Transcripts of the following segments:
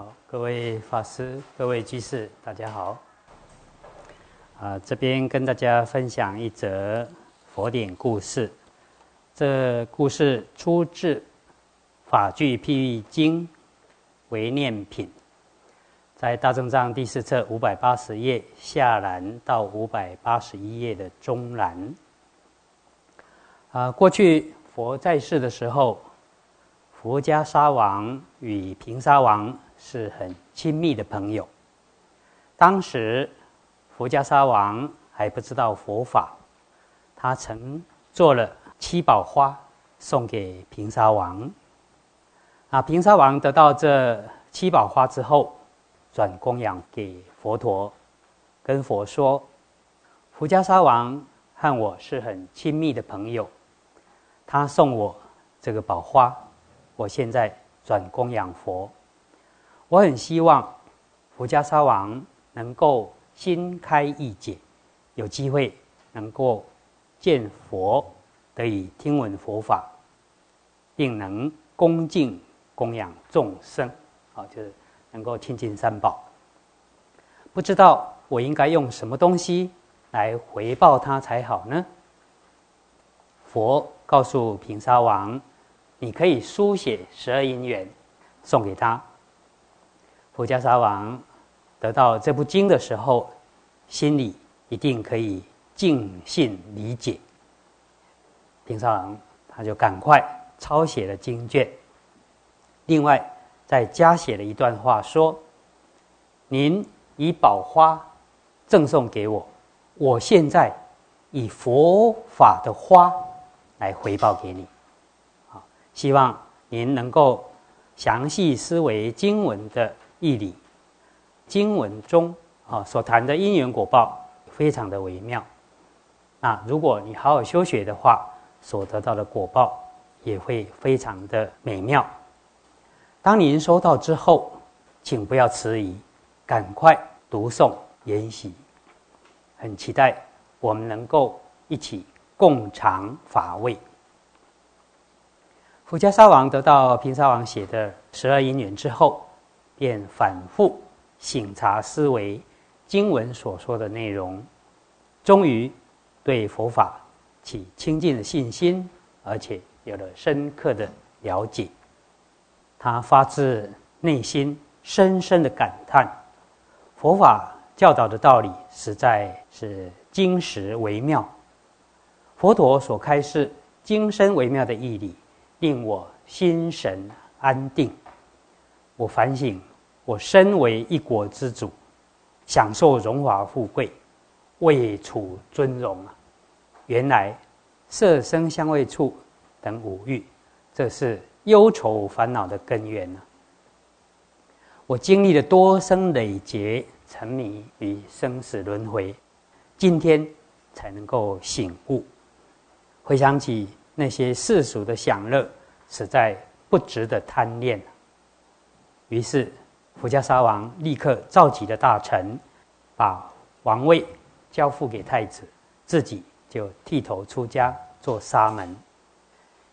好，各位法师、各位居士，大家好。啊，这边跟大家分享一则佛典故事。这故事出自《法句譬喻经》为念品，在大正藏第四册五百八十页下栏到五百八十一页的中栏。啊，过去佛在世的时候。佛家沙王与平沙王是很亲密的朋友。当时，佛家沙王还不知道佛法，他曾做了七宝花送给平沙王。啊，平沙王得到这七宝花之后，转供养给佛陀，跟佛说：“佛家沙王和我是很亲密的朋友，他送我这个宝花。”我现在转供养佛，我很希望佛家沙王能够心开意解，有机会能够见佛，得以听闻佛法，并能恭敬供养众生，啊，就是能够亲近三宝。不知道我应该用什么东西来回报他才好呢？佛告诉平沙王。你可以书写十二因缘送给他。佛家沙王得到这部经的时候，心里一定可以尽信理解。平沙王他就赶快抄写了经卷，另外再加写了一段话，说：“您以宝花赠送给我，我现在以佛法的花来回报给你。”好希望您能够详细思维经文的义理，经文中啊所谈的因缘果报非常的微妙。那如果你好好修学的话，所得到的果报也会非常的美妙。当您收到之后，请不要迟疑，赶快读诵研习。很期待我们能够一起共尝法味。福家沙王得到平沙王写的十二因缘之后，便反复省察思维经文所说的内容，终于对佛法起清净的信心，而且有了深刻的了解。他发自内心深深的感叹：佛法教导的道理实在是精实微妙，佛陀所开示精深微妙的义理。令我心神安定。我反省，我身为一国之主，享受荣华富贵，位处尊荣啊！原来色声香味触等五欲，这是忧愁烦恼的根源呢。我经历了多生累劫，沉迷于生死轮回，今天才能够醒悟，回想起。那些世俗的享乐，实在不值得贪恋。于是，福家沙王立刻召集了大臣，把王位交付给太子，自己就剃头出家做沙门，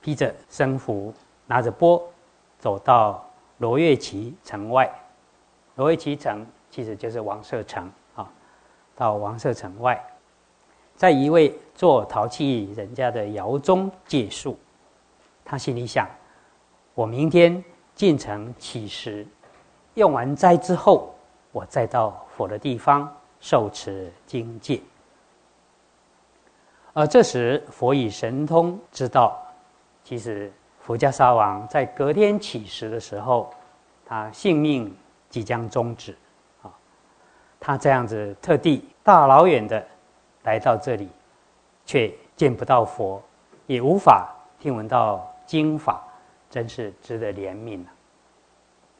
披着僧服，拿着钵，走到罗月齐城外。罗月齐城其实就是王舍城啊，到王舍城外。在一位做陶器人家的窑中借宿，他心里想：我明天进城乞食，用完斋之后，我再到佛的地方受持经戒。而这时，佛以神通知道，其实佛家沙王在隔天起时的时候，他性命即将终止。啊，他这样子特地大老远的。来到这里，却见不到佛，也无法听闻到经法，真是值得怜悯了。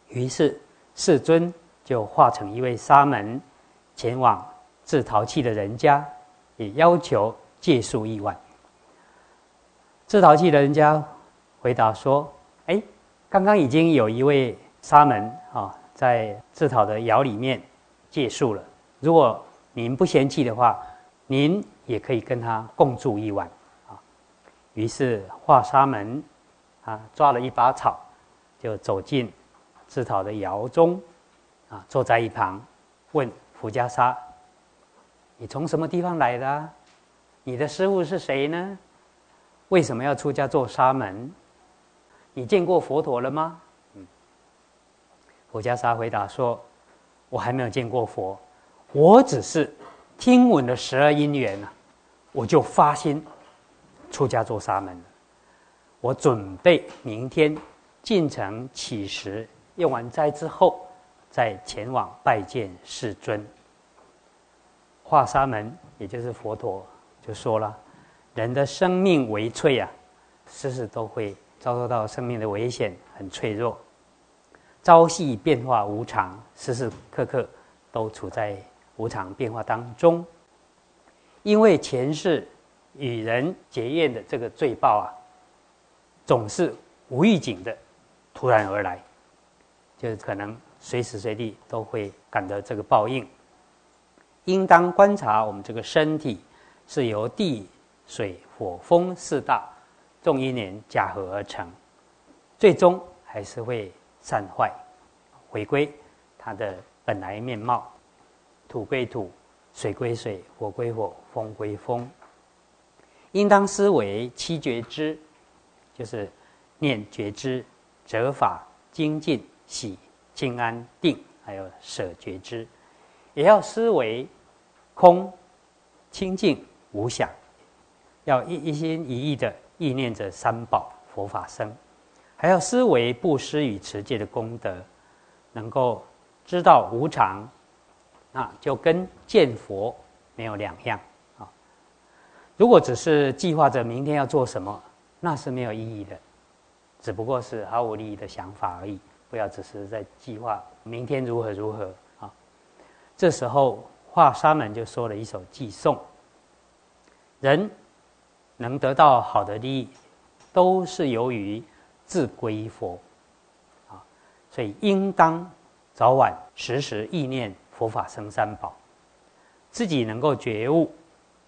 于是世尊就化成一位沙门，前往制陶器的人家，也要求借宿一晚。制陶器的人家回答说：“哎，刚刚已经有一位沙门啊，在制陶的窑里面借宿了。如果您不嫌弃的话。”您也可以跟他共住一晚，啊，于是化沙门，啊，抓了一把草，就走进制陶的窑中，啊，坐在一旁，问福家沙：“你从什么地方来的？你的师傅是谁呢？为什么要出家做沙门？你见过佛陀了吗？”嗯，福家沙回答说：“我还没有见过佛，我只是听闻了十二因缘啊，我就发心出家做沙门了。我准备明天进城乞食，用完斋之后。”再前往拜见世尊。化沙门，也就是佛陀，就说了：人的生命为脆啊，时时都会遭受到生命的危险，很脆弱。朝夕变化无常，时时刻刻都处在无常变化当中。因为前世与人结怨的这个罪报啊，总是无预警的突然而来，就是可能。随时随地都会感到这个报应，应当观察我们这个身体是由地、水、火、风四大众因缘假合而成，最终还是会散坏，回归它的本来面貌。土归土，水归水，火归火，风归风。应当思维七觉知，就是念觉知、折法、精进、喜。静安定，还有舍觉知，也要思维空、清净、无想，要一一心一意的意念着三宝佛法生，还要思维布施与持戒的功德，能够知道无常，那就跟见佛没有两样啊。如果只是计划着明天要做什么，那是没有意义的，只不过是毫无利益的想法而已。不要只是在计划明天如何如何啊！这时候，华沙门就说了一首偈颂：人能得到好的利益，都是由于自归佛啊，所以应当早晚时时意念佛法生三宝，自己能够觉悟，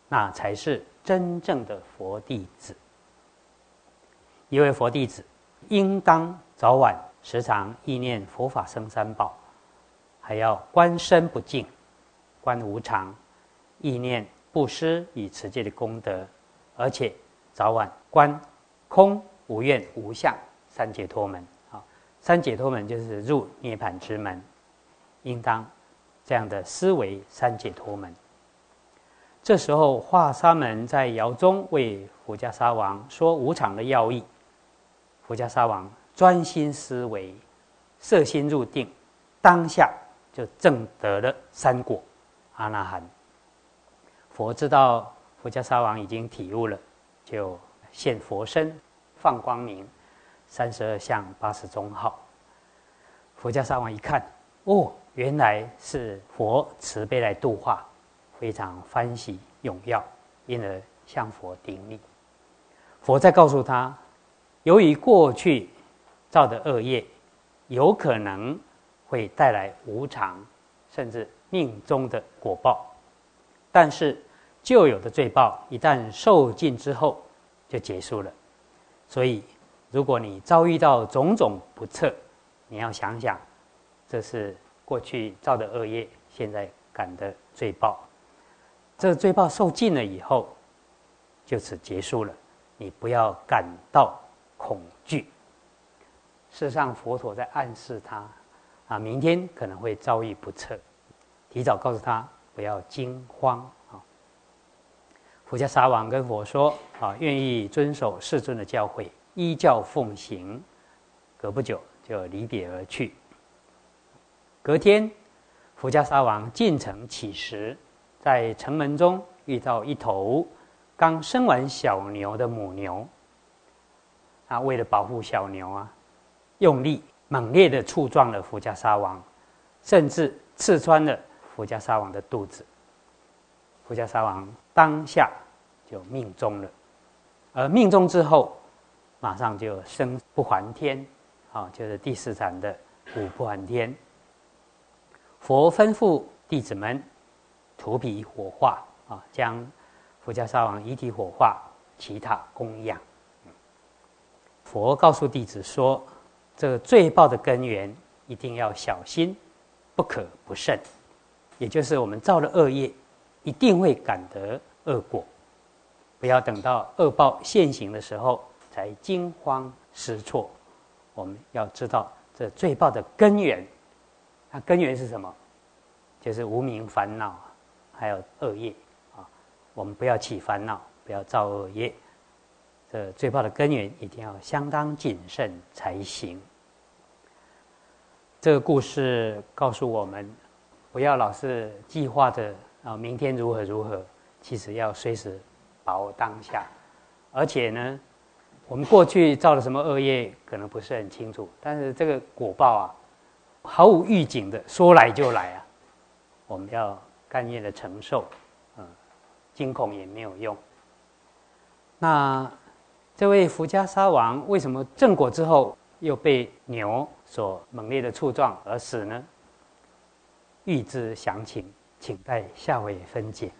那才是真正的佛弟子。一位佛弟子，应当早晚。时常意念佛法生三宝，还要观身不净，观无常，意念布施以持戒的功德，而且早晚观空无愿无相三解脱门。啊，三解脱门就是入涅盘之门，应当这样的思维三解脱门。这时候，华沙门在窑中为佛家沙王说无常的要义，佛家沙王。专心思维，摄心入定，当下就证得了三果阿那含。佛知道佛家沙王已经体悟了，就现佛身，放光明，三十二相八十宗号。佛家沙王一看，哦，原来是佛慈悲来度化，非常欢喜踊跃，因而向佛顶礼。佛再告诉他，由于过去。造的恶业，有可能会带来无常，甚至命中的果报。但是旧有的罪报一旦受尽之后，就结束了。所以，如果你遭遇到种种不测，你要想想，这是过去造的恶业，现在感的罪报。这罪报受尽了以后，就此结束了。你不要感到恐惧。事实上，佛陀在暗示他，啊，明天可能会遭遇不测，提早告诉他不要惊慌啊。佛家沙王跟佛说，啊，愿意遵守世尊的教诲，依教奉行。隔不久就离别而去。隔天，佛家沙王进城乞食，在城门中遇到一头刚生完小牛的母牛，啊，为了保护小牛啊。用力猛烈的触撞了福家沙王，甚至刺穿了福家沙王的肚子。福家沙王当下就命中了，而命中之后，马上就生不还天，啊，就是第四禅的五不还天。佛吩咐弟子们涂皮火化，啊，将福家沙王遗体火化，其他供养。佛告诉弟子说。这个罪报的根源一定要小心，不可不慎，也就是我们造了恶业，一定会感得恶果。不要等到恶报现行的时候才惊慌失措。我们要知道这罪报的根源，它根源是什么？就是无名烦恼，还有恶业啊。我们不要起烦恼，不要造恶业。这罪报的根源一定要相当谨慎才行。这个故事告诉我们，不要老是计划着啊，明天如何如何。其实要随时把握当下。而且呢，我们过去造了什么恶业，可能不是很清楚。但是这个果报啊，毫无预警的，说来就来啊。我们要甘愿的承受，嗯，惊恐也没有用。那这位福家沙王为什么正果之后又被牛？所猛烈的触撞而死呢？欲知详情，请待下回分解。